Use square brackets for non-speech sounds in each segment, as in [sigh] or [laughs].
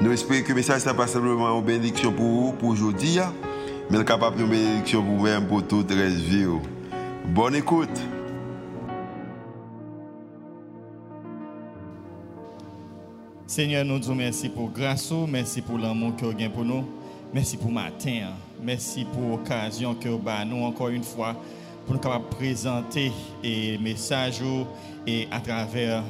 Nous espérons que le message n'est pas simplement une bénédiction pour vous, pour aujourd'hui, mais capable de bénédiction pour vous-même, pour toute la vie. Bonne écoute. Seigneur, nous disons merci pour grâce, merci pour l'amour que vous avez pour nous, merci pour matin, merci pour l'occasion que vous avez nous encore une fois pour nous présenter les messages et à travers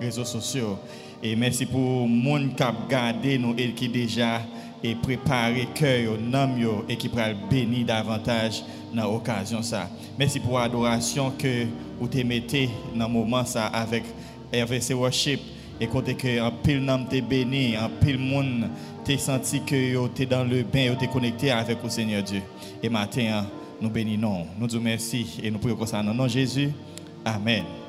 les réseaux sociaux. Et merci pour le monde qui a gardé nous et qui déjà et préparé cœur, nom et qui pourra bénir davantage dans l'occasion. Merci pour l'adoration que vous te mettez dans le moment ça avec RVC Worship et côté que un pile nom te béni, un pile monde t'es senti que tu es dans le bain, tu es connecté avec le Seigneur Dieu. Et matin, nous bénissons, nous disons merci et nous prions comme ça dans le nom de Jésus. Amen.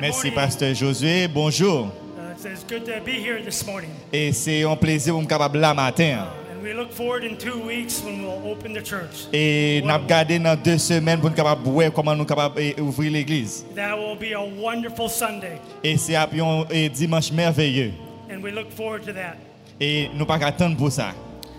Merci. Pasteur Josué. Bonjour. Uh, it's, it's good to be here this morning. Et c'est un plaisir pour me capable là matin. And we look forward in two weeks when we'll open the church. Et nous avons gardé dans deux semaines pour nous capable voir comment nous capable eh, ouvrir l'église. That will be a wonderful Sunday. Et c'est un eh, dimanche merveilleux. And we look forward to that. Et nous pas attendre pour ça.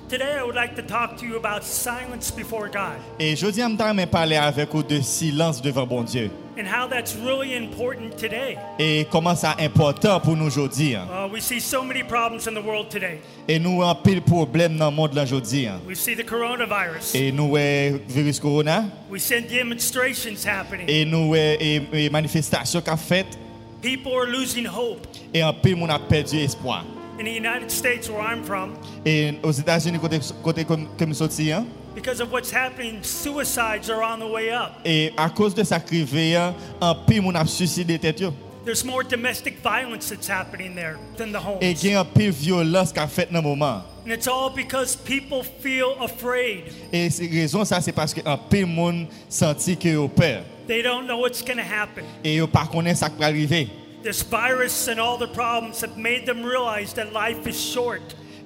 Today, I would like to talk to you about silence before God Et je dis à parler avec vous de silence devant bon Dieu. And how that's really important today. Et comment ça important pour nous aujourd'hui. Uh, we see so many problems in the world today. Et nous avons pile problème dans le monde aujourd'hui. We see the coronavirus. Et nous avons virus corona. We see demonstrations happening. Et nous avons manifestations qu'a faites. People are losing hope. Et un peu monde a perdu espoir. In the United States, where I'm from, Et aux États-Unis, côté, côté comme, comme sorti, hein, because of what's happening, suicides are on the way up. et à cause de ça crivé, hein, un peu monde a euh, suicidé tête. yo. There's more domestic violence that's happening there than the homes. Et il un de violence qu'a fait dans moment. And it's all because people feel afraid. Et c'est raison ça, c'est parce qu'un peu de monde senti que au peur. They don't know what's going to happen. Et ils pas connaît ça qui va arriver. This virus and all the problems have made them realize that life is short.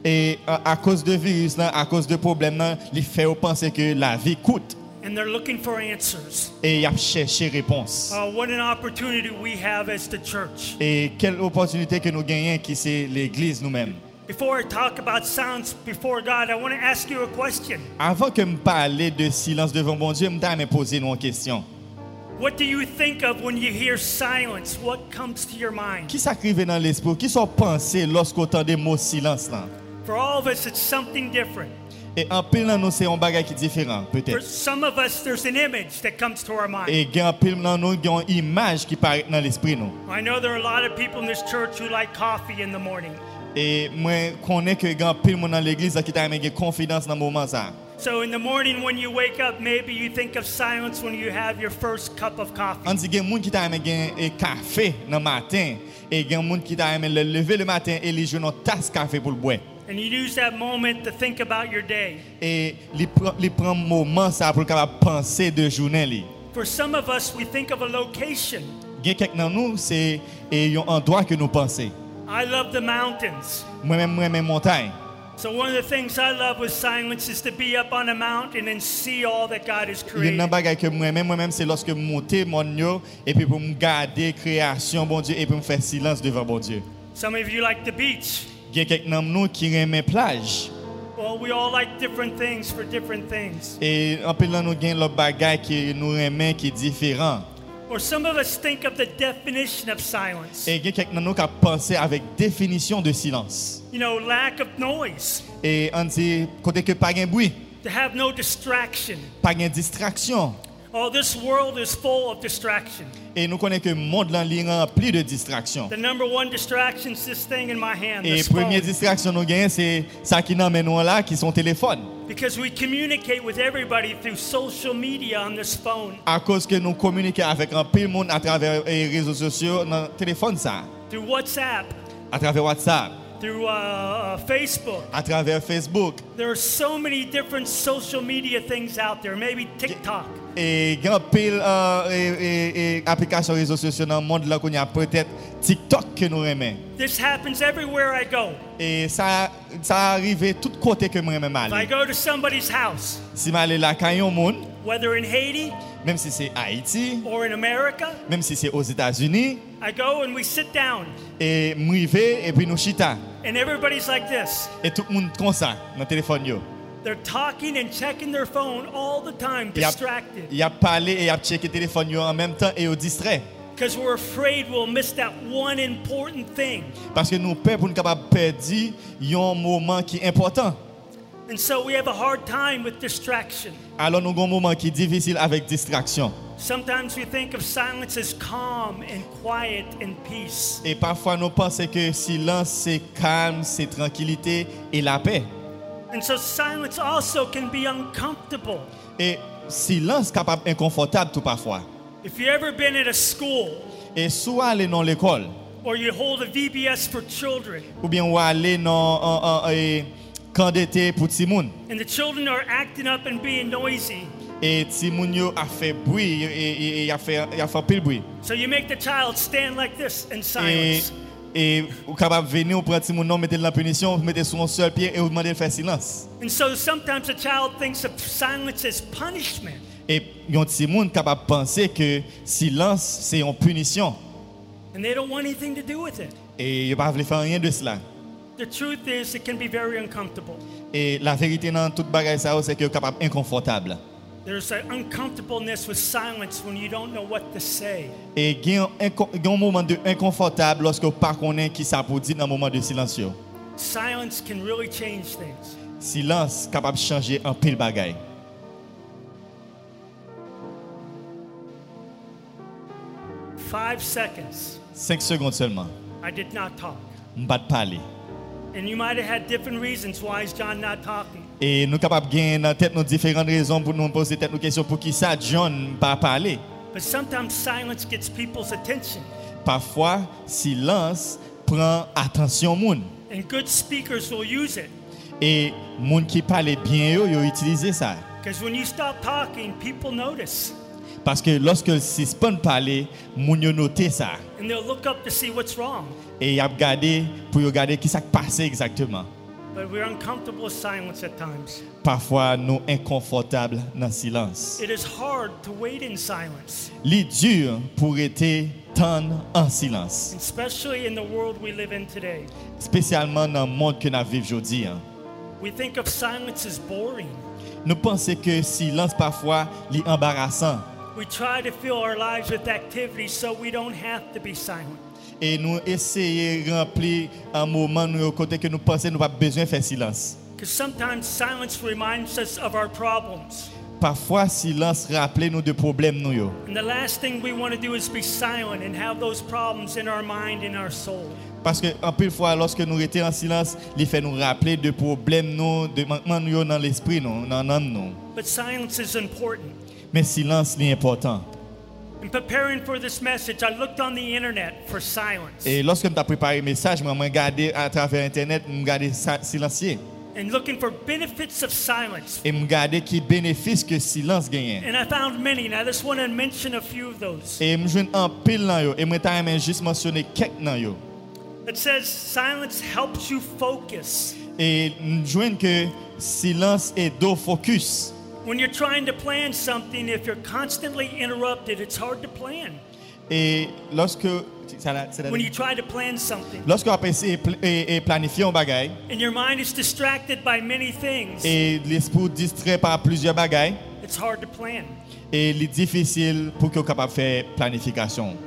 Et à, à cause de virus, là, à cause de problèmes, là, il fait penser que la vie coûte. And they're looking for answers. Et il a cherché réponse. Uh, what an opportunity we have as the church. Et quelle opportunité que nous gagnons qui c'est l'église nous-mêmes. Before I talk about silence before God, I want to ask you a question. Avant que me parler de silence devant bon Dieu, me me poser une question. What do you think of when you hear silence? What comes to your mind? Qui dans l'esprit? Qui sont pensés lorsqu'on entend des mots silence là? For all of us, it's something different. Et en pile dans nous, c'est un bagage qui est différent, For peut-être. some of us, there's an image that comes to our mind. Et en pile dans nous, il y a une image qui paraît dans l'esprit nous. I know there are a lot of people in this church who like coffee in the morning. Et moi, je connais que en pile monde dans l'église qui t'a une confidence dans moment ça. So in the morning when you wake up, maybe you think of silence when you have your first cup of coffee. On dit des gens qui t'a un café dans le matin. Et des gens qui t'a le lever le matin et ils jouent une tasse café pour le boire. And you use that moment to think about your day. Et prennent un moment ça pour capable penser de journée. li. For some of us, we think of a location. Il a quelqu'un dans nous, c'est et un endroit que nous pensons. I love the mountains. Moi-même, moi-même, montagne. So one of the things I love with silence is to be up on a mountain and see all that God has Il y a created. un bagage que moi-même, moi-même, c'est lorsque je monte mon yo, et puis pour me garder création, bon Dieu, et pour me faire silence devant bon Dieu. Some of you like the beach. Il y a quelqu'un dans nous qui aime plage. Well, we all like different things for different things. Et en plus, là, nous avons le bagage qui nous aime qui est différent. Or some of us think of the definition of silence. Et il y a quelqu'un dans nous qui a pensé avec définition de silence. You know, lack of noise, Et on dit, côté que pas de bruit, to have no distraction. pas de distraction. Oh, this world is full of distraction. Et nous connaissons que le monde il est rempli de distractions. The number one distraction is this thing in my hand, Et première distraction nous gagnons, c'est ça qui nous amène nous là, qui sont téléphones. Because we communicate with everybody through social media on this phone, À cause que nous communiquons avec un peu de monde à travers les réseaux sociaux, dans le téléphone ça, through WhatsApp. à travers WhatsApp. Through uh, Facebook. à travers Facebook. There are so many different social media things out there, maybe TikTok. Et grand pile euh, et, et, et application réseaux sociaux dans le monde là qu'on y a peut-être TikTok que nous aimons. This happens everywhere I go. Et ça ça arrive tout côté que moi aime If I go to somebody's house, Si je aller là quand un monde, whether in Haiti même si c'est Haïti, or in America, même si c'est aux États-Unis, I go and we sit down, et m'river et puis nous chita and everybody's like this. et tout le monde comme ça dans téléphone yo. They're talking and checking their phone all the time, distracted, il y a parlé et il a checké téléphone yo en même temps et au distrait. because we're afraid we'll miss that one important thing. Parce que nous peur pour nous capable perdre un moment qui est important. And so we have a hard time with distraction. Alors nous avons un moment qui est difficile avec distraction. Sometimes we think of silence as calm and quiet and peace. Et parfois nous pensons que silence c'est calme, c'est tranquillité et la paix. And so silence also can be uncomfortable. Et silence capable inconfortable tout parfois. If you've ever been at a school Et soit aller dans l'école or you hold a VBS for children ou bien ou aller dans un- camp d'été pour Timoun and the children are acting up and being noisy, et Timoun yo a fait bruit et, et a fait il a fait pile bruit. so you make the child stand like this in silence. et ou capable venir ou prendre Timoun non mettre la punition, vous mettez sur un seul pied et vous demandez de faire silence. And so sometimes a child thinks of silence as punishment. Et yon Timoun capable penser que silence c'est une punition And they don't want anything to do with it. et il pas veut faire rien de cela. The truth is, it can be very uncomfortable. Et la vérité dans toute bagaille ça c'est que capable inconfortable. There's an uncomfortableness with silence when you don't know what to say. E gen yon mouman de inconfortable loske pa konen ki sa pou di nan mouman de silansyo. Silence can really change things. Silans kapab chanje an pil bagay. Five seconds. 5 secondes seulement. I did not talk. M'bat parler. And you might have had different reasons why is John not talking. Et nous sommes capables de gagner dans tête nos différentes raisons pour nous poser tête nos questions pour qui ça John pas parler. But sometimes silence gets people's attention. Parfois, silence prend attention moun. And good speakers will use it. Et moun qui parle bien yo, yo utilisé ça. Because when you stop talking, people notice. Parce que lorsque le suspend parler, moun yo noté ça. And they'll look up to see what's wrong. Et y a regardé pour regarder qui ça passé exactement. But we're uncomfortable with silence at times. Parfois, nous inconfortables dans le silence. It is hard to wait in silence, Li dur pour être temps en silence. especially in the world we live in today. Spécialement dans le monde que nous vivons aujourd'hui. We think of silence as boring. Nous pensons que silence parfois est embarrassant. We try to fill our lives with activity so we don't have to be silent. Et nous essayons de remplir un moment nous, côté que nous pensons nous pas besoin de faire silence. Because sometimes silence reminds us of our problems. Parfois, silence rappelle nous de problèmes nous. And the last thing we want to do is be silent and have those problems in our mind and our soul. Parce que en peu fois, lorsque nous étions en silence, il fait nous rappeler de problèmes nous, de manquements nous dans l'esprit nous, dans l'âme nous. But silence is important. Mais silence est important. In preparing for this message, I looked on the internet for silence. Et lorsque préparé message, regardé à travers Internet, je regardé silencieux. and looking for benefits of silence. Et je regardé qui bénéfice que silence gagne. And I found many. Now, I just want to mention a few of those. Et je joue un pile dans yo. Et juste mentionner quelques yo. It says silence helps you focus. Et joue que silence est do focus. When you're trying to plan something, if you're constantly interrupted, it's hard to plan. Et lorsque ça la- c'est la- When you try to plan something lorsque de pl- et, et planifier un bagage and your mind is distracted by many things, et l'esprit distrait par plusieurs bagages it's hard to plan. et il est difficile pour que capable faire planification.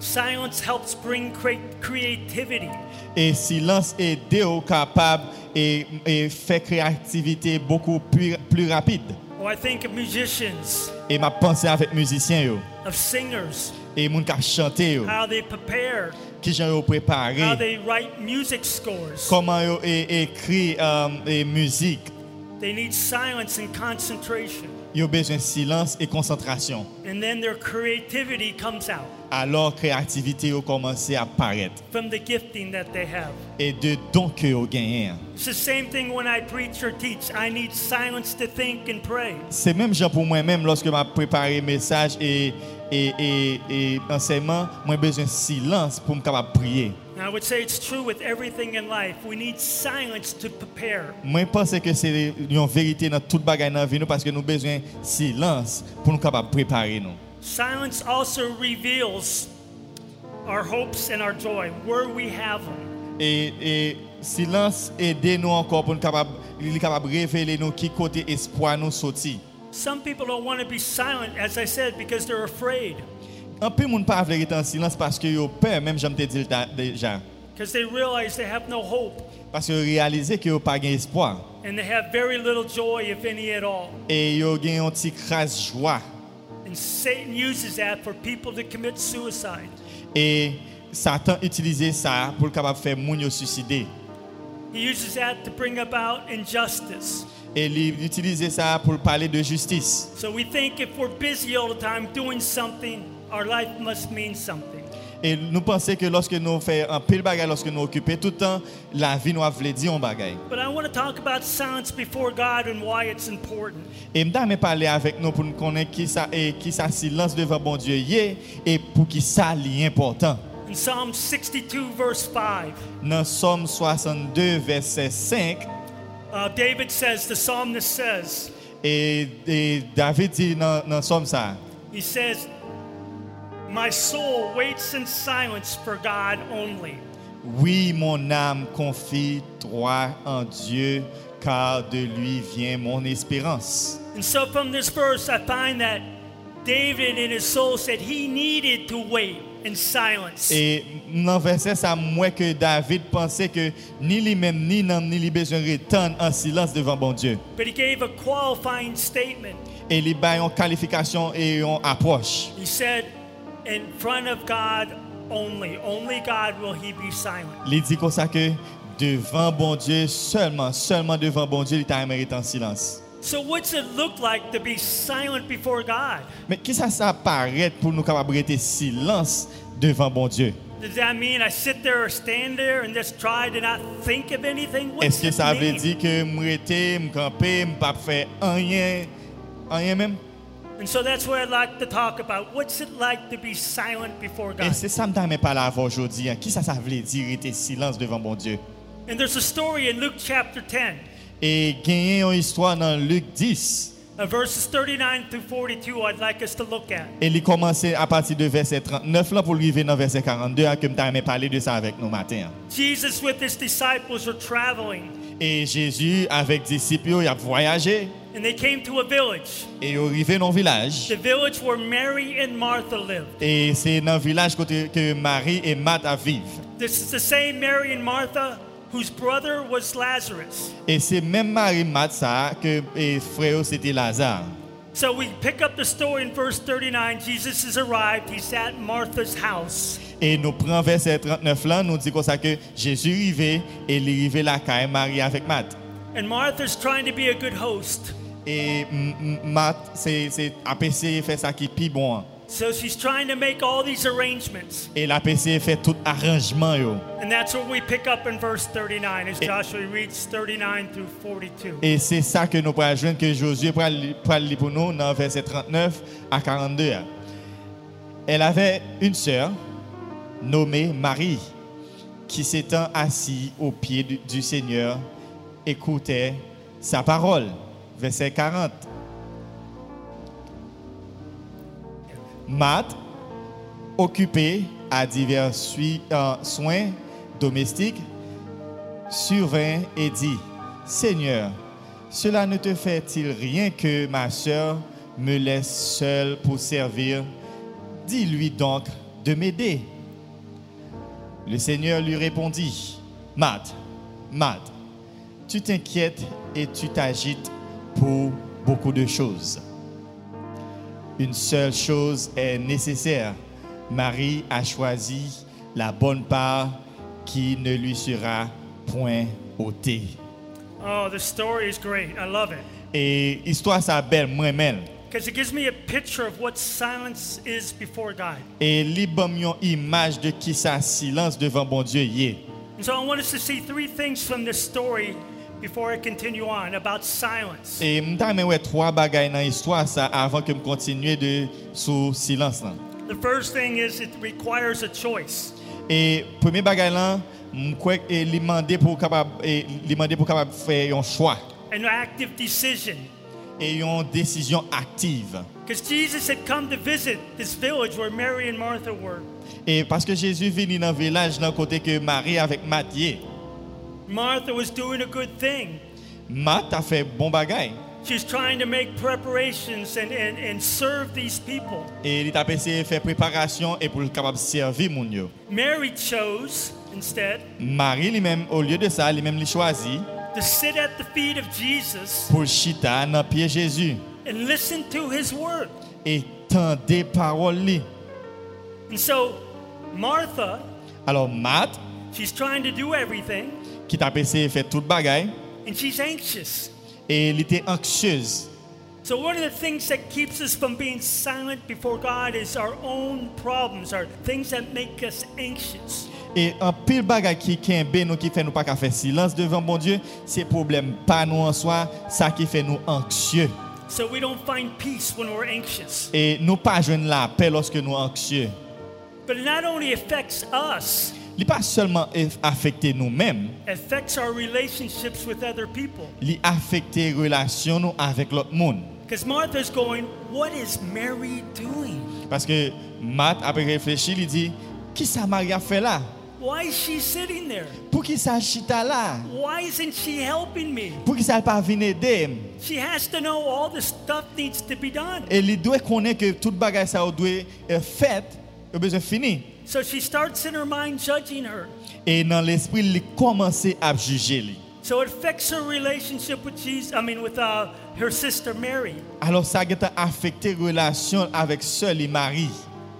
Silence helps bring crea- creativity. Et silence est déo capable et, et fait créativité beaucoup plus, plus rapide. I think of musicians, Et ma pensée avec musiciens yo of singers, et moun qui chanter yo, how they prepare, qui j'en yo préparé, how they write music scores. comment yo é- écrit um, et musique. They need silence and concentration. Ils ont besoin de silence et concentration. And then their creativity comes out Alors, créativité a commencé à apparaître. from the gifting that they have. Et de dons que ont gagné. It's the same thing when I preach or teach. I need silence to think and pray. C'est même genre pour moi-même lorsque je préparé message et, et, et, et enseignement, moi besoin de silence pour me capable prier. And I would say it's true with everything in life. We need silence to prepare. Moi pense que c'est une vérité dans toute bagaille dans la vie nous parce que nous besoin de silence pour nous capable de. Silence also reveals our hopes and our joy, where we have them. Et, et silence aide nous encore pour nous capable capable de révéler nous qui côté espoir nous sorti. Some people don't want to be silent, as I said, because they're afraid, Un peu moun pas veut en silence parce que yo peur même j'aime te dire déjà because they realize they have no hope parce que yo réaliser que yo pas gain espoir and they have very little joy, if any at all. et yo gain un petit crasse joie And Satan uses that for people to commit suicide. et Satan utilisait ça pour capable faire moun yo suicider He uses that to bring about injustice. et il utilisait ça pour parler de justice. So we think if we're busy all the time doing something, our life must mean something. Et nous pensons que lorsque nous faisons un pile bagage, lorsque nous occupons tout le temps, la vie nous a voulu dire un bagage. But I want to talk about silence before God and why it's important. Et je vais parler avec nous pour nous connaître qui ça et qui ça silence devant bon Dieu y et pour qui ça est important. In Psalm 62, verse 5, Dans Somme 62, verset 5, uh, David says, the psalmist says, et, et David dit dans, dans Somme ça, he says, My soul waits in silence for God only. Oui, mon âme confie toi en Dieu, car de lui vient mon espérance. And so from this verse, I find that David in his soul said he needed to wait in silence. Et dans verset ça, moi que David pensait que ni lui-même ni non ni lui besoin retourner en silence devant bon Dieu. But he gave a qualifying statement. Et il a une qualification et une approche. He said, In front of God only, only God will he be silent. Il dit comme ça que devant bon Dieu seulement, seulement devant bon Dieu, il t'a mérité en silence. So, what's it look like to be silent before God? Mais qui ça ça paraît pour nous capables de silence devant bon Dieu? Does that mean I sit there or stand there and just try to not think of anything? Est-ce que ça veut dire que me rester, me camper, me pas faire rien, rien même? And so that's what I'd like to talk about. What's it like to be silent before God? Et c'est ça que ne parler avant aujourd'hui. hein. Qui ça, ça veut dire rester silence devant bon Dieu? And there's a story in Luke chapter 10, Et gagner une histoire dans Luc 10. Uh, verses 39 through 42, I'd like us to look at. Et il commence à partir de verset 39 là pour arriver dans verset 42 hein, que aimé parler de ça avec nous matin. Jesus with his disciples were traveling, Et Jésus avec disciples, il a voyagé and they came to a village. et il est arrivé dans un village. The village where Mary and Martha lived. Et c'est dans le village que Marie et Marthe vivent. This is the same Mary and Martha whose brother was Lazarus. Et c'est même Marie que et frère c'était Lazare. So we pick up the story in verse 39. Jesus has arrived. He's at Martha's house. Et nous prenons verset 39 là, nous dit comme ça que Jésus arrivé et il est arrivé là quand Marie avec Marthe. And Martha's trying to be a good host. Et Marthe, c'est c'est APC fait ça qui est plus bon. So she's trying to make all these arrangements. Et l'APC fait tout arrangement yo. And that's what we pick up in verse 39 as Joshua reads 39 through 42. Et c'est ça que nous pourrons joindre que Josué pourra li- pourra lire pour nous dans verset 39 à 42. Elle avait une sœur nommée Marie qui s'étant assise au pied du, du Seigneur écoutait sa parole. Verset 40. Marthe, occupée à divers euh, soins domestiques, survint et dit, Seigneur, cela ne te fait-il rien que ma sœur me laisse seule pour servir? Dis-lui donc de m'aider. Le Seigneur lui répondit, Marthe, Marthe, tu t'inquiètes et tu t'agites pour beaucoup de choses. Une seule chose est nécessaire. Marie a choisi la bonne part qui ne lui sera point ôtée. Oh, the story is great. I love it. Et histoire ça belle moi-même. because it gives me a picture of what silence is before God. Et li bam yon image de qui ça silence devant bon Dieu yé. And so I want us to see three things from this story before I continue on about silence. Et m'ta ouais trois bagages dans l'histoire ça avant que me continue de sous silence là. The first thing is it requires a choice. Et premier bagage là, et li mandé pour capable li mandé pour capable faire un choix an active decision. et une décision active. Because Jesus had come to visit this village where Mary and Martha were. Et parce que Jésus venu dans le village dans côté que Marie avec Matthieu, Martha was doing a good thing. Matt a fait bon bagage. She was trying to make preparations and, and, and serve these people. Et il a essayé de faire préparation et pour le capable servir mon yo. Mary chose, instead, Marie lui-même au lieu de ça, lui-même lui choisi to sit at the feet of Jesus pour chita dans pied Jésus and listen to his word. et tendre parole li. And so, Martha, Alors Matt she's trying to do everything, qui t'a essayé de faire tout bagage and she's anxious. et elle était anxieuse. So, one of the things that keeps us from being silent before God is our own problems, our things that make us anxious. Et un pile bagage qui kembe nous qui fait nous pas qu'à faire silence devant bon Dieu, c'est problème pas nous en soi, ça qui fait nous anxieux. So, we don't find peace when we're anxious. Et nous pas joindre la paix lorsque nous anxieux. But it not only affects us, Il pas seulement affecter nous-mêmes, affects our relationships with other people. il affecter relation nous avec l'autre monde. Because Martha's going, What is Mary doing? Parce que Matt après réfléchir, il dit qui ça Marie a fait là? Why is she sitting there? Pour qui ça chita là? Why isn't she helping me? Pour qui ça pas venir aider? She has to know all the stuff needs to be done. Et il doit connaître que toute bagage ça doit être fait, il a besoin fini. So she starts in her mind judging her. Et dans l'esprit, il commence à juger lui. So it affects her relationship with Jesus, I mean, with uh, her sister Mary. Alors ça a affecté relation avec et Marie.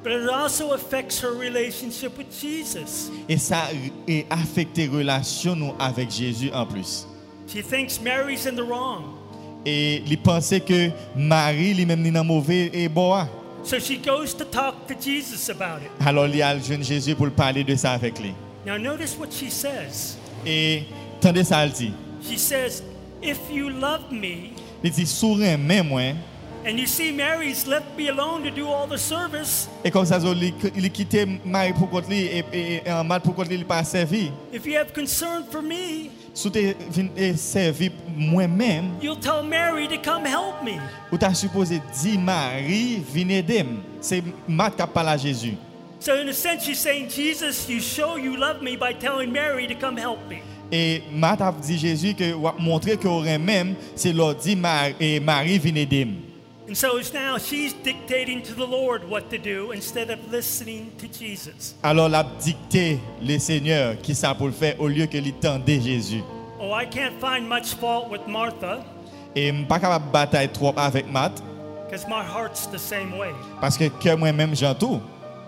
But it also affects her relationship with Jesus. Et ça a affecté relation nous avec Jésus en plus. She thinks Mary's in the wrong. Et il pensait que Marie lui-même n'est pas mauvais et bon. So she goes to talk to Jesus about it. Alors y a jeune Jésus pour parler de ça avec lui. Now, notice what she says. Et tendez ça, il dit. She says, If you love me, Il dit, sourire même moi. and you see Mary's left me alone to do all the service, Et comme ça, il il quitté Marie pour lui et, et, et en mal pour lui, il pas servi. if you have concern for me, Si tu es servi moi-même, you'll tell Mary to come help me. ou tu as supposé dire Marie, viens aider. C'est Matt qui a parlé à Jésus. So, in a sense, she's saying, Jesus, you show you love me by telling Mary to come help me. Et Matt a dit Jésus que montré que aurait même, c'est leur dit Mar- et Marie, viens aider. And so it's now she's dictating to the Lord what to do instead of listening to Jesus. Alors l'a dicté le Seigneur qui ça pour le faire au lieu que l'attendait Jésus. Oh, I can't find much fault with Martha Et je ne suis pas capable de batailler trop avec Matt because my heart's the same way. parce que que moi-même j'entends.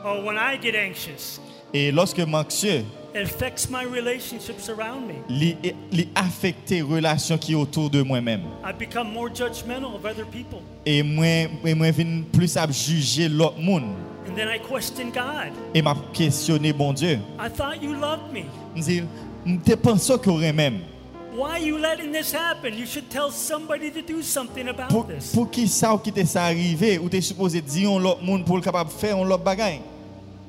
Oh, when I get anxious, Et lorsque je suis anxieux, it affects my relationships around me. il il affecte les relations qui sont autour de moi-même. I become more judgmental of other people. Et moi, et moi viens plus à juger l'autre monde. And then I question God. Et m'a questionné bon Dieu. I thought you loved me. Je dis, je pense qu'il aurait même. Why are you letting this happen? You should tell somebody to do something about Pour, this. pour qui ça ou qui t'est ça arrivé ou t'es supposé dire à l'autre monde pour le capable de faire un l'autre bagaille?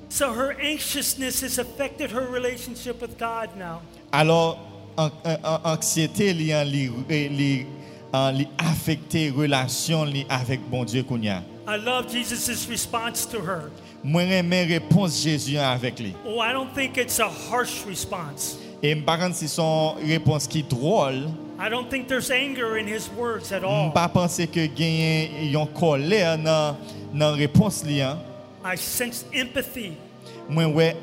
So her anxiousness has affected her relationship with God now. Alors, an- an- an- anxiété li, an- li, li, an- li affecté relation li avec bon Dieu qu'on y a. I love Jesus' response to her. Moi j'aime réponse Jésus avec lui. Oh, I don't think it's a harsh response. Et je ne si son réponse qui drôle, I don't think there's anger in his words at je all. pas penser que gagne yon colère dans dans réponse li hein. I sense empathy Moi ouais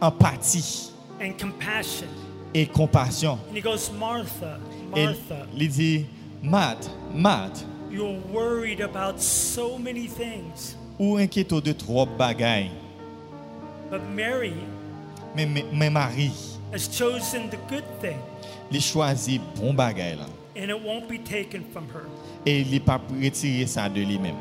empathie and compassion. et compassion. And he goes, Martha, Et Martha, il dit Matt, Matt, you're worried about so many things. ou inquiète de trop bagaille. But Mary Mais mais Marie, has chosen the good thing. choisit bon là. and it won't be taken from her. et il n'est pas retiré ça de lui-même.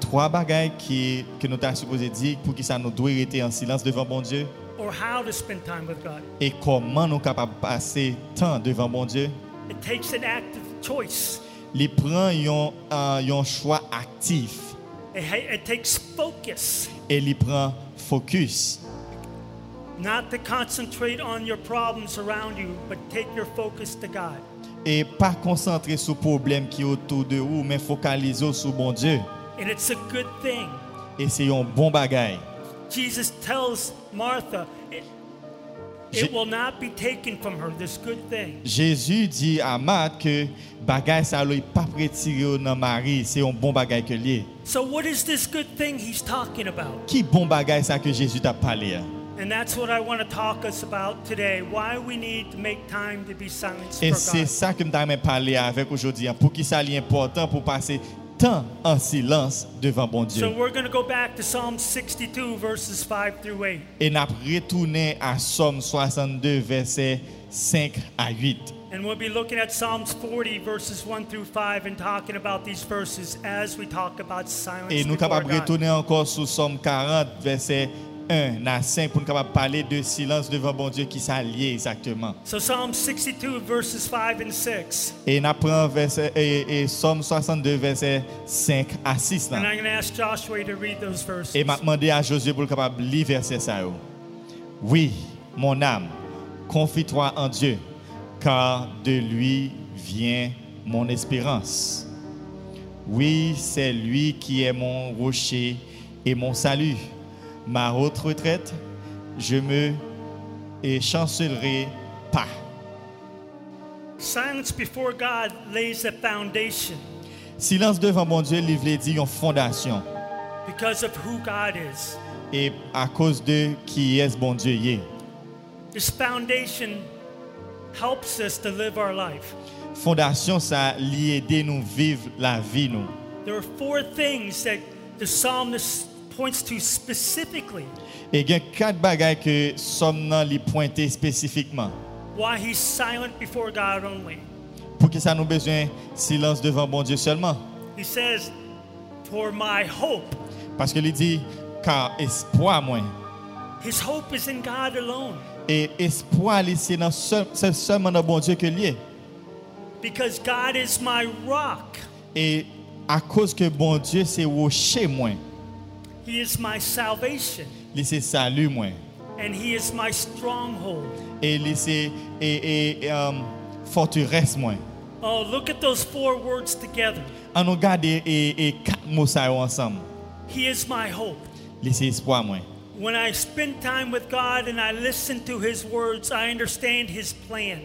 Trois bagailles qui, que nous avons supposé dire pour qui ça nous doit rester en silence devant bon Dieu or how to spend time with God. et comment nous sommes capables de passer temps devant bon Dieu. It takes an active choice, Il prend un, un choix actif it, it takes focus, et il prend focus. not to concentrate on your problems around you, but take your focus to God. Et pas concentrer sur le problème qui est autour de vous, mais focaliser sur bon Dieu. And it's a good thing. Et c'est un bon bagaille. Jesus tells Martha, it, will not be taken from her, this good thing. Jésus dit à Marthe que bagaille ça n'est pas retiré dans Marie, c'est un bon bagaille que lié. So, what is this good thing he's talking about? Qui bon bagaille ça que Jésus t'a parlé? And that's what I want to talk us about today. Why we need to make time to be silent Et c'est God. ça que je t'aimerais parler avec aujourd'hui. hein, Pour qui ça est important pour passer temps en silence devant bon Dieu. So we're going to go back to Psalm 62, verses 5 through 8. Et nous retourner à Somme 62, versets 5 à 8. And we'll be looking at Psalms 40, verses 1 through 5, and talking about these verses as we talk about silence Et nous before God. retourner encore sur Somme 40, verset 1 à 5, pour nous parler de silence devant bon Dieu qui s'allie exactement. So Psalm 62, verses 5 and 6. Et nous prenons verset, et, et Somme 62, verset 5 à 6. Là. And I'm going to ask Joshua to read those verses. Et m'a demandé à Josué pour le capable lire verset ça. yo. Oui, mon âme, confie-toi en Dieu, car de lui vient mon espérance. Oui, c'est lui qui est mon rocher et mon salut, ma haute retraite. Je me et chancellerai pas. Silence before God lays a foundation Silence devant mon Dieu, livre dit une fondation. because of who God is. Et à cause de qui est bon Dieu est. This foundation helps us to live our life. Fondation, ça lui aider nous vivre la vie nous. There are four things that the psalmist points to specifically Et il y a quatre bagages que somme nan li pointé spécifiquement. why he's silent before God only. Pour que ça nous besoin silence devant bon Dieu seulement. He says, For my hope, Parce que il dit car espoir moi his hope is in God alone. et espoir c'est dans seulement dans bon Dieu que lié. Because God is my rock, Et à cause que bon Dieu c'est rocher moi, he is my salvation, li c'est salut moi and he is my stronghold. et li c'est et, et, um, forteresse moi. Oh, look at those four words together. On nous garde et, et quatre mots ça yo ensemble. He is my hope. Li c'est espoir moi. When I spend time with God and I listen to His words, I understand His plan.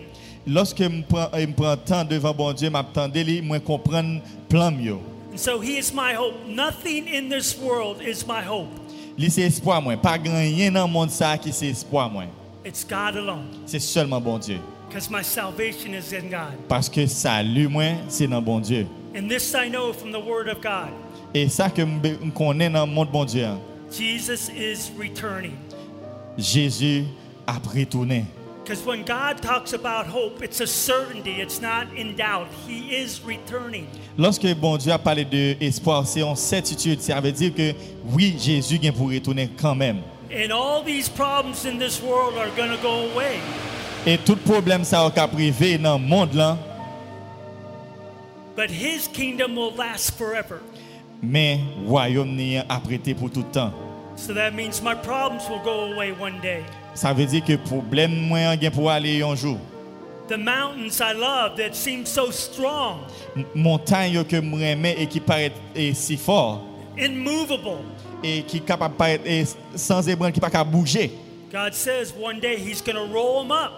Lorsque je prends temps devant bon Dieu, m'attendais li, moi comprendre plan mieux. And so He is my hope. Nothing in this world is my hope. Li c'est espoir moi, pas rien dans monde ça qui c'est espoir moi. It's God alone. C'est seulement bon Dieu. Because my salvation is in God. Parce que salut moi, c'est dans bon Dieu. And this I know from the Word of God. Et ça que je connais dans monde bon Dieu, hein, Jesus is returning. Jésus a retourné. Because when God talks about hope, it's a certainty, it's not in doubt. He is returning. Lorsque bon Dieu a parlé de espoir, c'est en certitude. Ça veut dire que oui, Jésus vient pour retourner quand même. And all these problems in this world are going to go away. Et tout problème ça a privé dans le monde là, But His kingdom will last forever. mais royaume ni a prêté pour tout temps. So that means my problems will go away one day. Ça veut dire que problème moi vient pour aller un jour. The mountains I love that seem so strong, Montagne que m'aimais et qui paraît si fort immovable. et qui capable paraître sans ébranle qui pas capable bouger. God says one day He's going to roll them up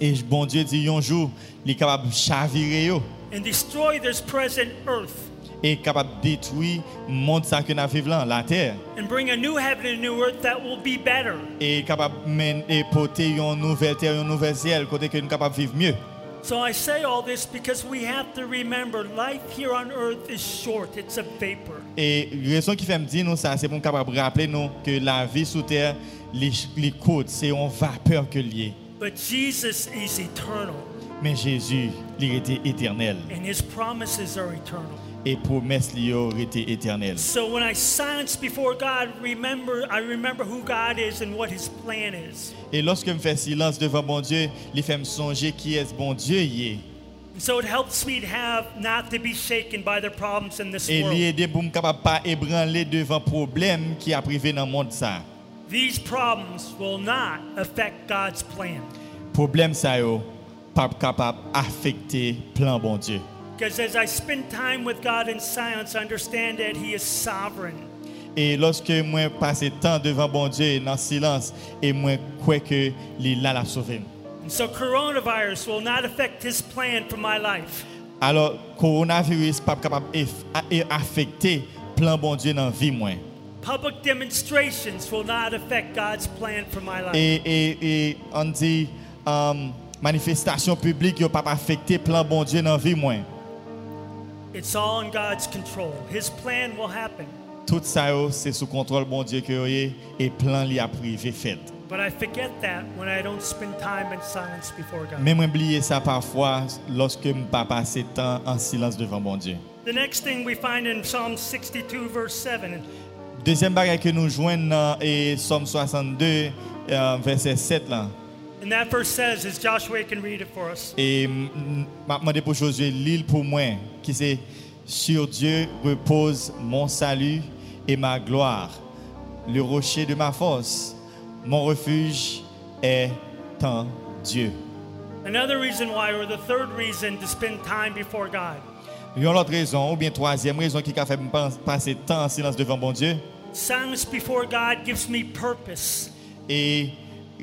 Et bon Dieu dit un jour, il est capable de chavirer yo and destroy this present earth et capable de détruire le monde ça que nous vivons là, la terre and bring a new heaven and a new earth that will be better. et capable de porter une nouvelle terre, une nouvelle ciel côté que nous capable de vivre mieux. So I say all this because we have to remember life here on earth is short, it's a vapor. Et la raison qui fait me dire nous ça, c'est pour capable rappeler nous que la vie sous terre, les, les côtes, c'est en vapeur que lié. But Jesus is eternal, Mais Jésus, il était éternel. and his promises are eternal. Et promesse lui a été éternelle. So when I silence before God, remember I remember who God is and what his plan is. Et lorsque je fais silence devant bon Dieu, il fait me songer qui est ce bon Dieu y est. So it helps me to have not to be shaken by the problems in this Et world. lui aider pour me capable pas ébranler devant problème qui a privé dans le monde ça. These problems will not affect God's plan. Problème ça yo pas capable affecter plan bon Dieu. Because as I spend time with God in silence, I understand that He is sovereign. Et lorsque moi passe temps devant bon Dieu dans silence et moi crois que il là la sauver. And so coronavirus will not affect His plan for my life. Alors coronavirus pas capable affecter plan bon Dieu dans vie moi. Public demonstrations will not affect God's plan for my life. Et, et, et on dit um, manifestation publique yo pas affecter plan bon Dieu dans vie moi. It's all in God's control. His plan will happen. Tout ça c'est sous contrôle bon Dieu que et plan li a privé fait. But I forget that when I don't spend time in silence before God. Même oublier ça parfois lorsque me pas passer temps en silence devant bon Dieu. The next thing we find in Psalm 62, verse 7 Deuxième bagage que nous joignons dans et Somme 62 euh, verset 7 là. And that verse says, as Joshua can read it for us, Et m'a demandé pour Josué l'île pour moi qui c'est sur Dieu repose mon salut et ma gloire. Le rocher de ma force, mon refuge est en Dieu. another reason why, or the third reason to spend time before God. Une autre raison, ou bien troisième raison qui a fait passer temps en silence devant bon Dieu, Silence before God gives me purpose et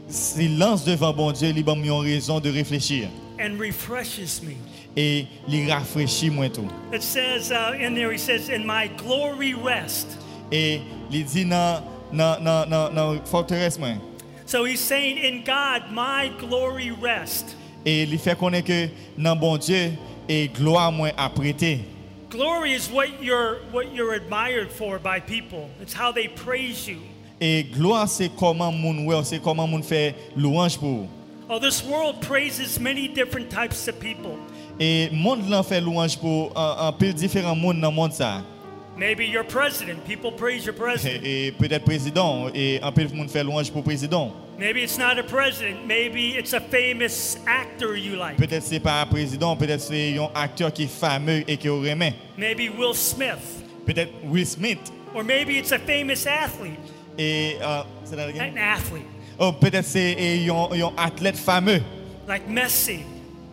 silence devant bon Dieu, il m'a raison de réfléchir. and refreshes me. Et il rafraîchit moi tout. It says uh, in there, he says, In my glory rest. Et il dit dans dans dans dans dans forteresse moi. So he's saying, In God, my glory rest. Et il fait connaître que dans bon Dieu et gloire moi a prêté. Glory is what you're what you're admired for by people. It's how they praise you. Et gloire c'est comment moun c'est comment moun fait louange pour. Oh, this world praises many different types of people. Et monde là fait louange pour un, peu différents monde dans le monde ça. Maybe your president, people praise your president. Et, peut-être président et un peu de monde fait louange pour président. Maybe it's not a president, maybe it's a famous actor you like. Peut-être c'est pas un président, peut-être c'est un acteur qui est fameux et qui aurait. Maybe Will Smith. Peut-être Will Smith Or maybe it's a famous athlete. Et euh, c'est là? An athlete. Oh, peut-être c'est un, un athlète fameux. Like Messi.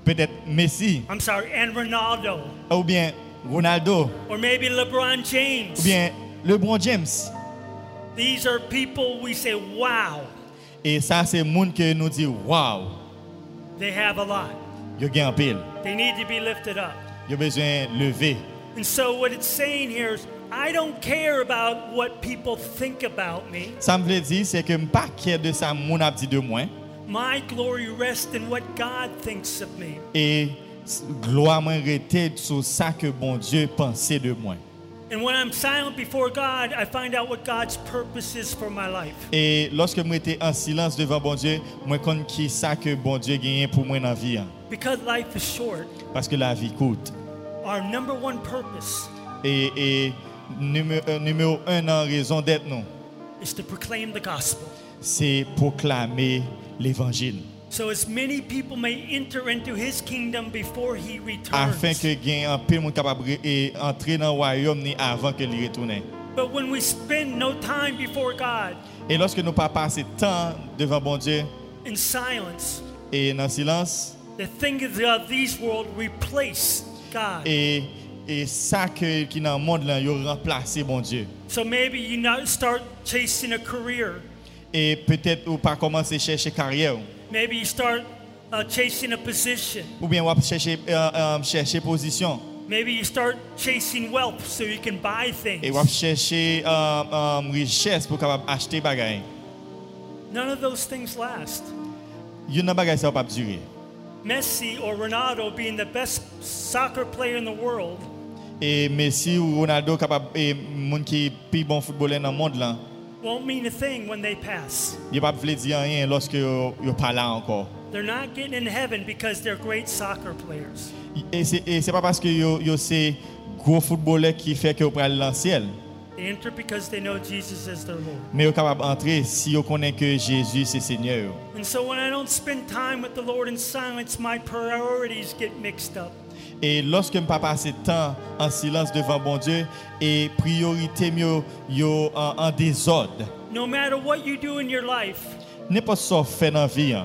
Peut-être Messi I'm sorry, and Ronaldo. ou bien Ronaldo Or maybe LeBron James. ou bien LeBron James. These are people we say, wow, Et ça c'est monde que nous dit waouh, they have a lot. yo en pile. They need to be lifted up. Yo besoin lever. And so what it's saying here is, I don't care about what people think about me. Ça me veut dire c'est que m'pas care de ça moun a dit de moi My glory rests in what God thinks of me. et gloire moi rester sur ça que bon Dieu pensait de moi. And when I'm silent before God, I find out what God's purpose is for my life. Et lorsque moi j'étais en silence devant bon Dieu, moi connais qui ça que bon Dieu gagne pour moi dans vie. Because life is short, parce que la vie coûte. our number one purpose Et, et numéro, un en raison d'être nous, is to proclaim the gospel. c'est proclamer l'évangile. So as many people may enter into his kingdom before he Afin returns. que gagne un peu monde capable et entrer dans le royaume ni avant que il retourne. But when we spend no time before God Et lorsque nous pas passer temps devant bon Dieu in silence, et dans le silence the things of these world replace God. et et ça que qui dans le monde là, il remplacer bon Dieu. So maybe you not start chasing a career. Et peut-être ou pas commencer chercher carrière Maybe you start uh, chasing a position. ou bien ou chercher euh, euh, chercher position Maybe you start chasing wealth so you can buy things. et ou chercher euh, euh, richesse pour capable acheter bagaille. None of those things last. Yon nan bagay sa ou pas durer. Messi or Ronaldo being the best soccer player in the world Et Messi ou Ronaldo capable et moun qui pi bon footballeur dans le monde là, won't mean a thing when they pass. Yo pas vle dire rien lorsque yo, yo pas là encore. They're not getting in heaven because they're great soccer players. Et c'est et c'est pas parce que yo yo c'est gros footballeur qui fait que yo pral dans le ciel. They enter because they know Jesus is their Lord. Mais yo capable entrer si yo connaît que Jésus c'est Seigneur. And so when I don't spend time with the Lord in silence, my priorities get mixed up. Et lorsque je pas passer temps en silence devant bon Dieu et priorité yo yo en, en désordre. No matter what you do in your life, N'importe ça fait dans la vie hein,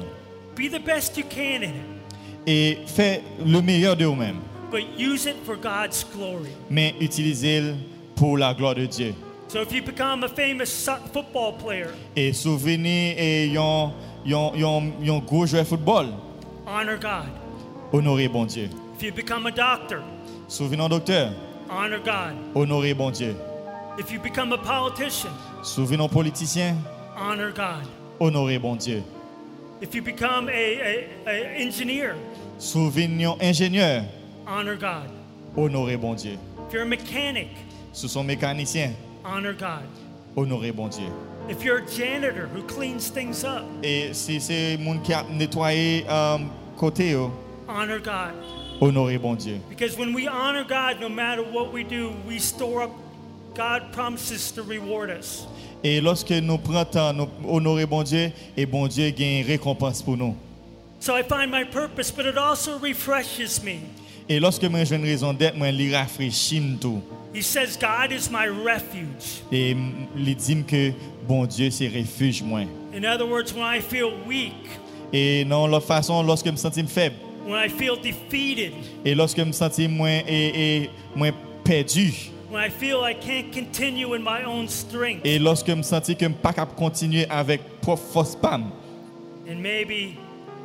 be the best you can in it, et fait le meilleur de vous-même, but use it for God's glory. mais utilisez-le pour la gloire de Dieu. So if you become a famous football player, Et souvenir et yon yon yon yon gros joueur de football, honor God. honorez bon Dieu. If you become a doctor, Souvenir docteur, honor God. honorez bon Dieu. If you become a politician, Souvenir politicien, honor God. honorez bon Dieu. If you become a, a, a engineer, Souvenir ingénieur, honor God. honorez bon Dieu. If you're a mechanic, Sous son mécanicien, honor God. honorez bon Dieu. If you're a janitor who cleans things up, Et si c'est moun qui a nettoyé euh, côté yo, honor God. Honorez bon Dieu. Because when we honor God, no matter what we do, we store up. God promises to reward us. Et lorsque nous prenons temps, nous honorer bon Dieu, et bon Dieu gagne une récompense pour nous. So I find my purpose, but it also refreshes me. Et lorsque moi j'ai une raison d'être, moi lui rafraîchit tout. He says, God is my refuge. Et il dit que bon Dieu c'est refuge moi. In other words, when I feel weak, Et non l'autre façon lorsque je me sens faible when I feel defeated, et lorsque je me sens moins et, et moins perdu when I feel I can't continue in my own strength, et lorsque je me sens que je ne pas capable continuer avec propre force pam. and maybe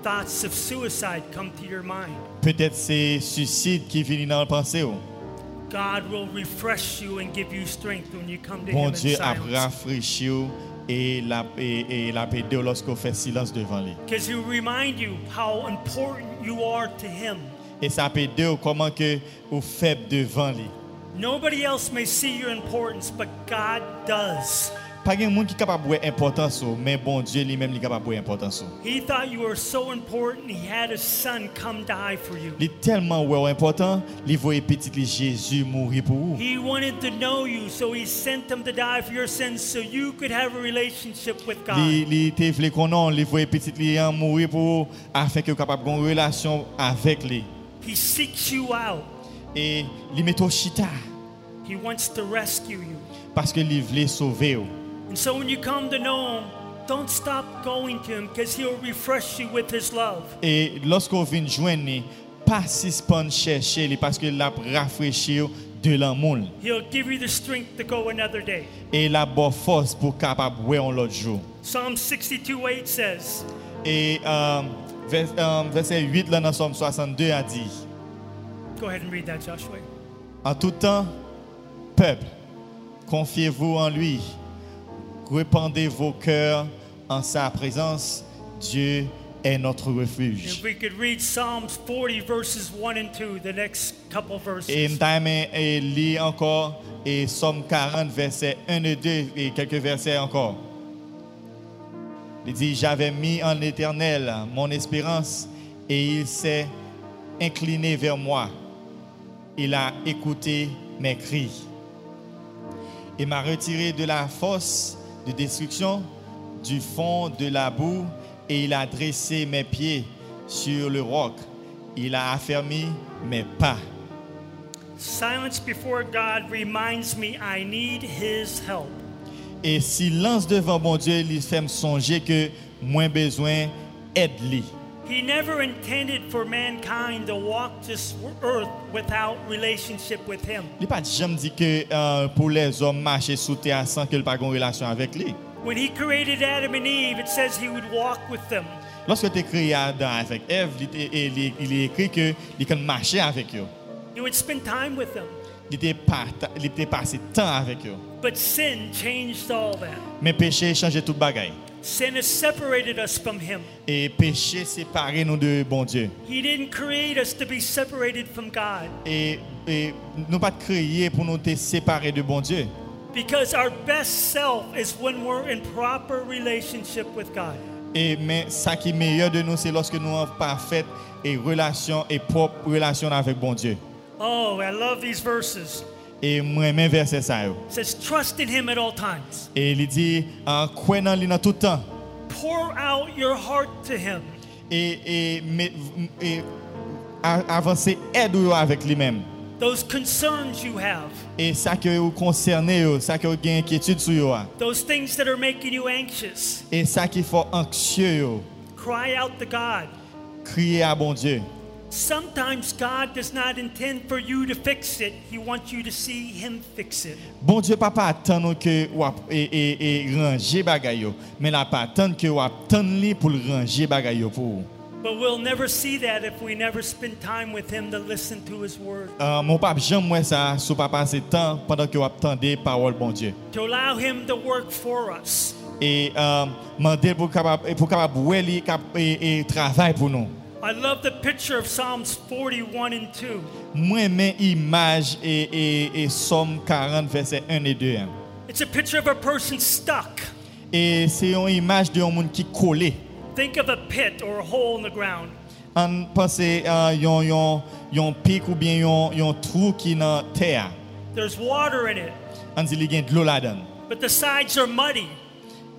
thoughts of suicide come to your mind, Peut-être c'est suicide qui vient dans le pensée. oh. God will refresh you and give you strength when you come to Bon Him in Dieu a silence. rafraîchi ou et la et, et la aidé lorsqu'on fait silence devant lui. Because He will remind you how important you are to Him. Et ça peut ou comment que vous faible devant lui. Nobody else may see your importance, but God does. Pas de monde qui est capable de importance, mais bon Dieu lui-même est capable de importance. He thought you were so important, He had His Son come die for you. Il est tellement ouais, important, il voit petit Jésus mourir pour vous. He wanted to know you, so He sent Him to die for your sins so you could have a relationship with God. Il te voulait qu'on il voit petit en mourir pour vous, afin que vous capable d'avoir une relation avec lui. He seeks you out, Et il met au chita He wants to rescue you. parce que il voulait sauver vous. And so when you come to know Him, don't stop going to Him because He'll refresh you with His love. Et lorsqu'on vient joindre, pas suspendre chercher parce que l'a rafraîchir de l'amour. He'll give you the strength to go another day. Et la bonne force pour capable de voir l'autre jour. Psalm 62 8 says, Et euh, vers- euh, verset 8 là dans Somme 62 a dit Go ahead and read that, Joshua. En tout temps, peuple, confiez-vous en lui. Répandez vos cœurs en sa présence. Dieu est notre refuge. If we could read Psalms 40, verses 1 and 2, the next couple Et verses. m'tame et lit encore et Somme 40 versets 1 et 2 et quelques versets encore. Il dit j'avais mis en l'Éternel mon espérance et il s'est incliné vers moi. Il a écouté mes cris. Il m'a retiré de la fosse de destruction, du fond de la boue, et il a dressé mes pieds sur le roc. Il a affermi mes pas. Silence before God reminds me I need His help. Et silence devant bon Dieu, il fait me songer que moins besoin aide lui. He never intended for mankind to walk this earth without relationship with Him. Il pas jamais dit que euh, pour les hommes marcher sous terre sans qu'ils pas une relation avec lui. When He created Adam and Eve, it says He would walk with them. Lorsque tu créé Adam avec Ève, il, est- écrit que il can marcher avec eux. He would spend time with them. Il était parta- il était passé temps avec eux. But sin changed all that. Mais péché changeait bagaille. Sin has separated us from Him. Et péché séparait nous de bon Dieu. He didn't create us to be separated from God. Et, et nous pas créés pour nous te séparer de bon Dieu. Because our best self is when we're in proper relationship with God. Et mais ça qui est meilleur de nous, c'est lorsque nous avons parfaite et relation et propre relation avec bon Dieu. Oh, I love these verses. Et moi même verset ça says, Trust in Him at all times. Et il dit en croyant dans lui dans tout temps Pour out your heart to Him. et et, et avancer aide avec lui-même. Those concerns you have, Et ça que vous concernez ça que vous avez inquiétude sur those things that are making you anxious, Et ça qui fait anxieux cry out to God. crier à bon Dieu. Sometimes God does not intend for you to fix it, He wants you to see Him fix it. Bon Dieu pas pas attendre que ou ap- et, et, et ranger bagay yo, mais la pas attendre que ou attendre li pour le ranger bagay yo pour. vous. But we'll never see that if we never spend time with Him to listen to His Word, Euh, mon pape j'aime moi ça, sous pas passer temps pendant que vous attendez parole bon Dieu. to allow Him to work for us. Et euh, demander pour capable pour capable ouais li cap et travail pour nous. I love the picture of Psalms 41 and 2. Moi aimé image et, et, et Somme 40 verset 1 et 2. hein. It's a picture of a person stuck. Et c'est une image de un monde qui collé. Think of a pit or a hole in the ground. On pense à yon yon yon pic ou bien yon yon trou qui dans terre. There's water in it, On dit il y a de l'eau là-dedans. but the sides are muddy.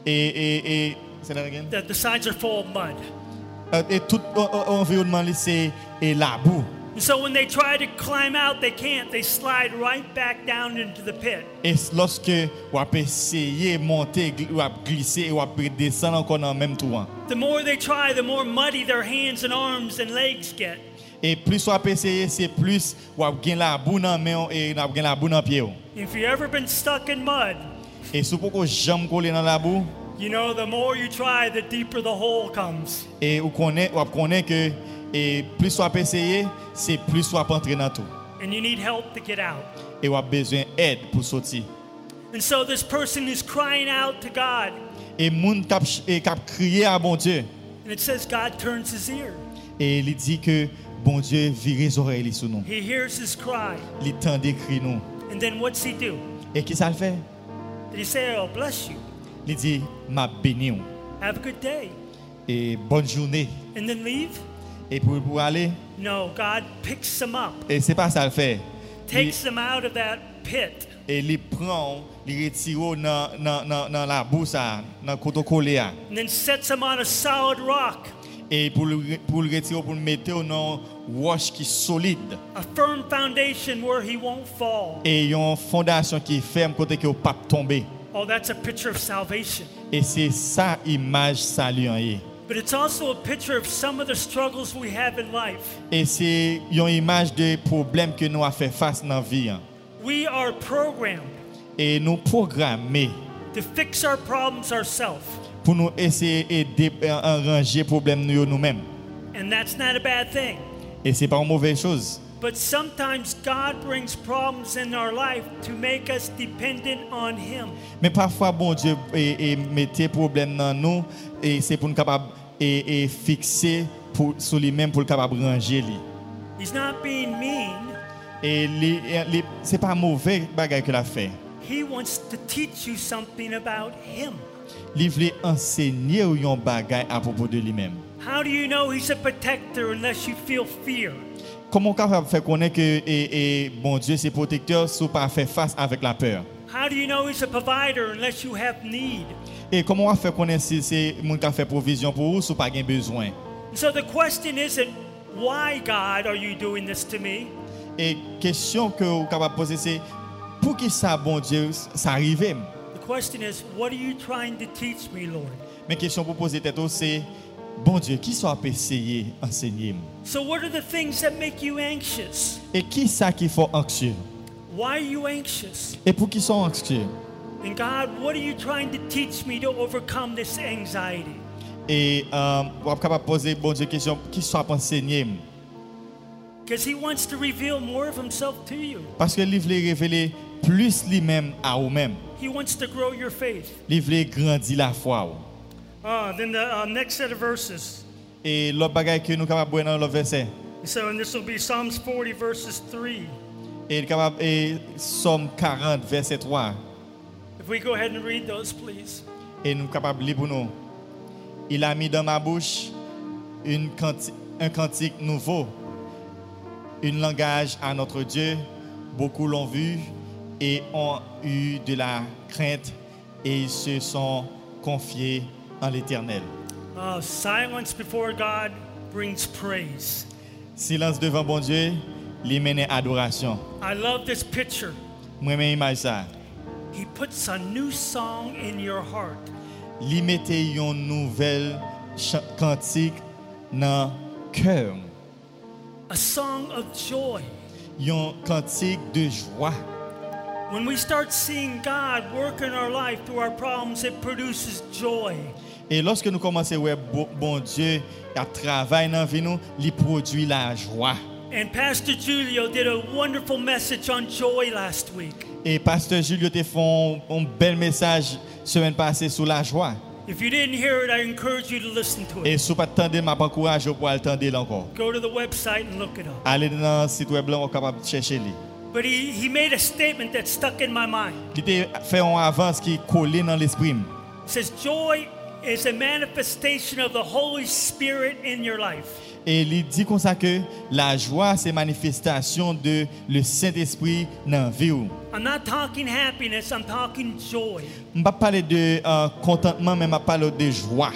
Et et et c'est là again. The, the sides are full of mud. Euh, Et tout environnement c'est et la boue. So when they try to climb out, they can't. They slide right back down into the pit. Et lorsque ap essayer monter ap glisser ou ap descendre encore dans même trou. The more they try, the more muddy their hands and arms and legs get. Et plus ap essayer, c'est plus ap gen la boue dans main et ap gen la boue dans pied. If you've ever been stuck in mud, Et pour que jambe coller dans la boue you know the more you try, the deeper the hole comes. et ou connaît ou ap connaît que et plus ap essayer, c'est plus ap entrer dans tout. And you need help to get out. Et ou ap besoin aide pour sortir. And so this person is crying out to God. Et moun et kap crier à bon Dieu And it says God turns his ear. et il dit que bon Dieu vire les oreilles sous nous. He hears his cry. Il tend des cris nous. And then what's he do? Et qui ça le fait? Did he say, Oh, bless you? Il dit m'a béni. Have a good day. et bonne journée. And then leave? Et pour, pour aller, No, God picks him up, et c'est pas ça le fait. Takes him out of that pit, Et il prend, il retire dans, dans, dans, la boue, ça, dans le côté collé. and then sets him on a solid rock, Et pour pour le retirer, pour le mettre dans roche qui est solide. a firm foundation where he won't fall. Et une fondation qui est ferme, côté que ne pas tomber. Oh, that's a picture of salvation. Et c'est ça image salut en. But it's also a picture of some of the struggles we have in life. Et c'est une image de problèmes que nous avons fait face dans vie. We are programmed Et nous programmer to fix our problems ourselves. pour nous essayer d'aider euh, à arranger problèmes nous- nous-mêmes. And that's not a bad thing. Et c'est pas une mauvaise chose. But sometimes God brings problems in our life to make us dependent on Him. Mais parfois, bon Dieu et, et mettez problème dans nous et c'est pour nous capable et, et fixer pour, sur lui-même pour le capable ranger lui. He's not being mean. Et c'est pas mauvais bagage que l'a fait. He wants to teach you something about Him. Il veut enseigner un bagage à propos de lui-même. How do you know He's a protector unless you feel fear? Comment capable faire connaître que et, et bon Dieu c'est protecteur si pas faire face avec la peur? How do you know He's a provider unless you have need? Et comment on fait connaître si c'est mon qui fait provision pour vous si pas gain besoin? So the question isn't, why, God, are you doing this to me? Et question que vous capable poser c'est pour qui ça bon Dieu ça arrive? The question is, what are you trying to teach me, Lord? Mais question pour poser tête c'est bon Dieu qui soit essayer enseigner. So, what are the things that make you anxious? Et qui ça qui faut anxieux? Why are you anxious? Et pour qui sont anxieux? And God, what are you trying to teach me to overcome this anxiety? Et euh, êtes capable poser bon Dieu question qui soit pour enseigner Because He wants to reveal more of Himself to you. parce que il veut révéler plus lui-même à vous-même. He wants to grow your faith. Il veut grandir la foi. Ou. Ah, then the uh, next set of verses. Et l'autre bagage que nous capable voir dans le verset So, and this will be Psalms 40, verses 3. et capable et Somme 40 verset 3. If we go ahead and read those, please. Et nous de lire pour nous. Il a mis dans ma bouche une canti- un cantique nouveau, un langage à notre Dieu. Beaucoup l'ont vu et ont eu de la crainte et ils se sont confiés en l'Éternel. Uh, silence before God brings praise. Silence devant bon Dieu, lui mène adoration. I love this picture. Moi, même image ça. He puts a new song in your heart. Lui mette une nouvelle cantique dans cœur. A song of joy. Un cantique de joie. When we start seeing God work in our life through our problems, it produces joy. Et lorsque nous commençons à voir bon, Dieu à travailler dans la vie, nous, il produit la joie. And Pastor Julio did a wonderful message on joy last week. Et Pasteur Julio te fait un, bel message semaine passée sur la joie. If you didn't hear it, I encourage you to listen to Et it. si vous pas attendre, m'a encourage pour attendre encore. Go to the website and look it up. Allez dans le site web là, on est capable de chercher lui. But he, he made a statement that stuck in my mind. Il fait avance qui dans l'esprit. It says, Joy is a manifestation of the Holy Spirit in your life. Et il dit comme ça que la joie, c'est manifestation de le Saint-Esprit dans vie. I'm not talking happiness, I'm talking joy. Je ne parler de euh, contentement, mais je vais parler de joie.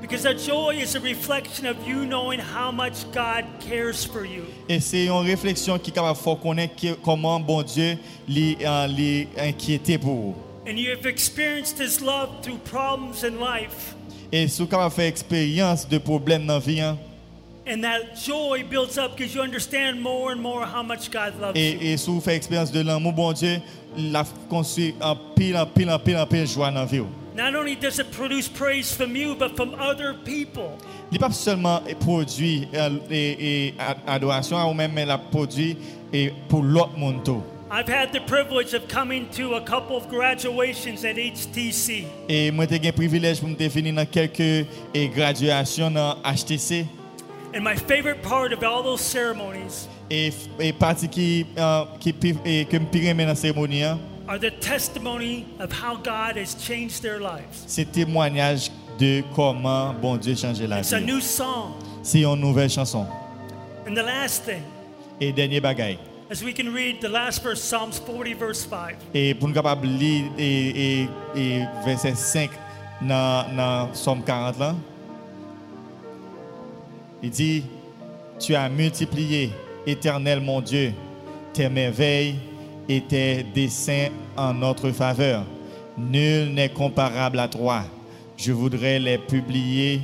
Because that joy is a reflection of you knowing how much God cares for you. Et c'est une réflexion qui capable faire connaître comment bon Dieu l'est euh, inquiété pour vous. And you have experienced His love through problems in life. Et capable de faire expérience de problèmes dans vie, hein, And that joy builds up because you understand more and more how much God loves you. et, expérience de l'amour, bon Dieu, la construit en pile, en pile, en pile, en pile joie dans la vie. Not only does it produce praise from you, but from other people. Il pas seulement produit euh, et, adoration mais la produit et pour l'autre monde. Tout. I've had the privilege of coming to a couple of graduations at HTC. Et moi, j'ai eu le privilège pour me définir dans quelques et graduations dans HTC. And my favorite part of all those ceremonies Et, et partie qui, euh, qui, pi- et, que me pire dans la cérémonie, hein, are the testimony of how God has changed their lives. c'est témoignage de comment bon Dieu change la It's a vie. new song. C'est une nouvelle chanson. And the last thing, Et dernier bagaille. As we can read the last verse, Psalms 40, verse 5. Et pour nous capable de lire et, et, et verset 5 dans, Somme 40 là, il dit, tu as multiplié, éternel mon Dieu, tes merveilles et tes desseins en notre faveur. Nul n'est comparable à toi. Je voudrais les publier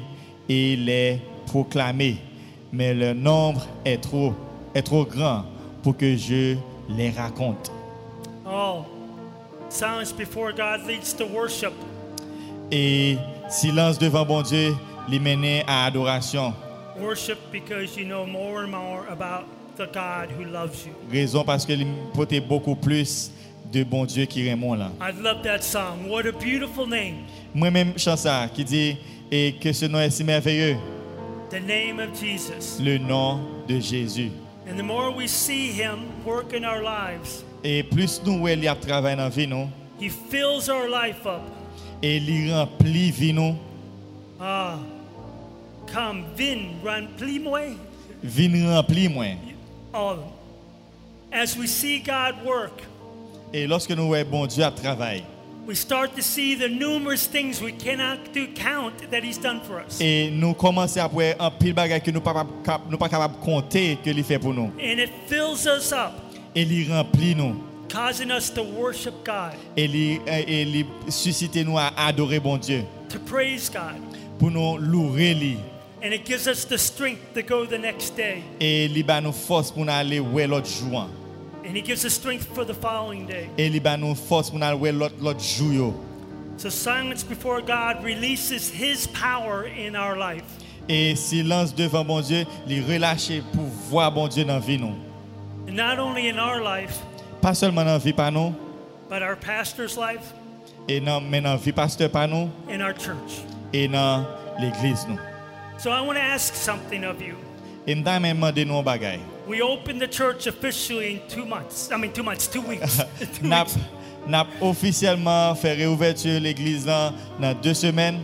et les proclamer, mais le nombre est trop, est trop grand pour que je les raconte. Oh, silence before God leads to worship. Et silence devant bon Dieu, les à adoration. Worship because you know more and more about the God who loves you. Raison parce que porter beaucoup plus de bon Dieu qui Raymond là. I love that song. What a beautiful name. Moi-même chante ça qui dit et que ce nom est si merveilleux, The name of Jesus. le nom de Jésus. And the more we see him work in our lives, Et plus nous ouais, il y a travail dans la vie nous he fills our life up. et il remplit vie nous, Ah, come, vin, remplis-moi. vie remplit moins. Oh, as we see God work, Et lorsque nous voyons bon Dieu à travail we start to see the numerous things we cannot do count that he's done for us. et nous commençons à voir un pile bagage que nous nous pas capable de compter que il fait pour nous. And it fills us up, Et il remplit nous. causing us to worship God, et lui, et lui susciter nous à adorer bon Dieu to praise God. pour nous louer lui And it gives us the strength to go the next day. et ba nous force pour nous aller ouais l'autre jour And he gives us strength for the following day. ba yo. So silence before God releases his power in our life. et silence devant bon Dieu lui relâcher pour voir bon Dieu dans vie nous And not only in our life, pas seulement dans vie nous but our pastor's life et mais dans la vie pasteur nous and our church. et dans l'église nous So I want to ask something of you. et demander nous un bagay We opened the church officially in two months. I mean, two months, two weeks. [laughs] Two n'a weeks. n'a officiellement fait réouverture l'église là dans deux semaines.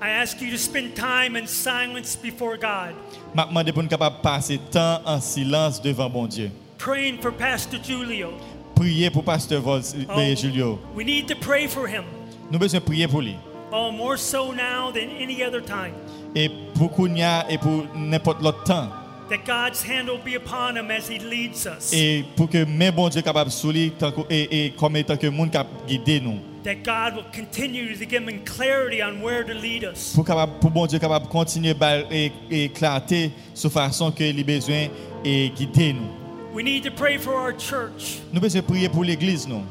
I ask you to spend time in silence before God, M'a demandé pour nous capable passer temps en silence devant bon Dieu. praying for Pastor Julio. Prier pour pasteur Vol euh, Oh, Julio. we need to pray for him. Nous besoin prier pour lui. Oh, more so now than any other time. Et pour Kounia et pour n'importe l'autre temps. That God's hand will be upon him as he leads us. Et pour que mes bon Dieu capable sous lui tant que- et, et comme que monde cap guider nous. That God will continue to give him clarity on where to lead us. Pour capable pour bon Dieu capable continuer et, et clarté sur façon que il besoin et guider nous. We need to pray for our church. Nous besoin prier pour l'église nous.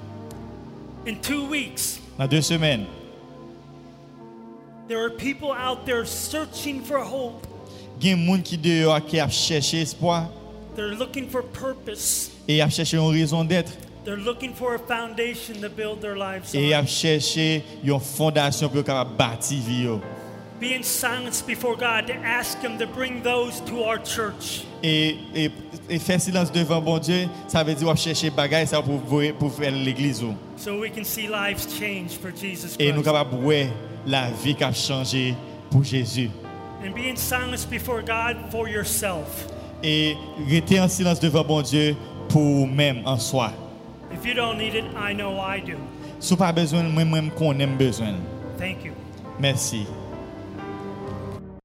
In two weeks, Dans deux semaines, there are people out there searching for hope. Il y a des gens qui dehors qui a cherché espoir They're looking for purpose. et a cherché une raison d'être They're looking for a foundation to build their lives et on. a cherché une fondation pour capable bâtir vie. Be in silence before God to ask Him to bring those to our church. Et, et, et faire silence devant bon Dieu, ça veut dire chercher bagaille ça pour pour faire l'église. So we can see lives change for Jesus Et nous Christ. capable voir la vie qui a changé pour Jésus. And be in silence before God for yourself. Et rester en silence devant bon Dieu pour même en soi. If you don't need it, I know I do. Si pas besoin, moi-même qu'on aime besoin. Thank you. Merci.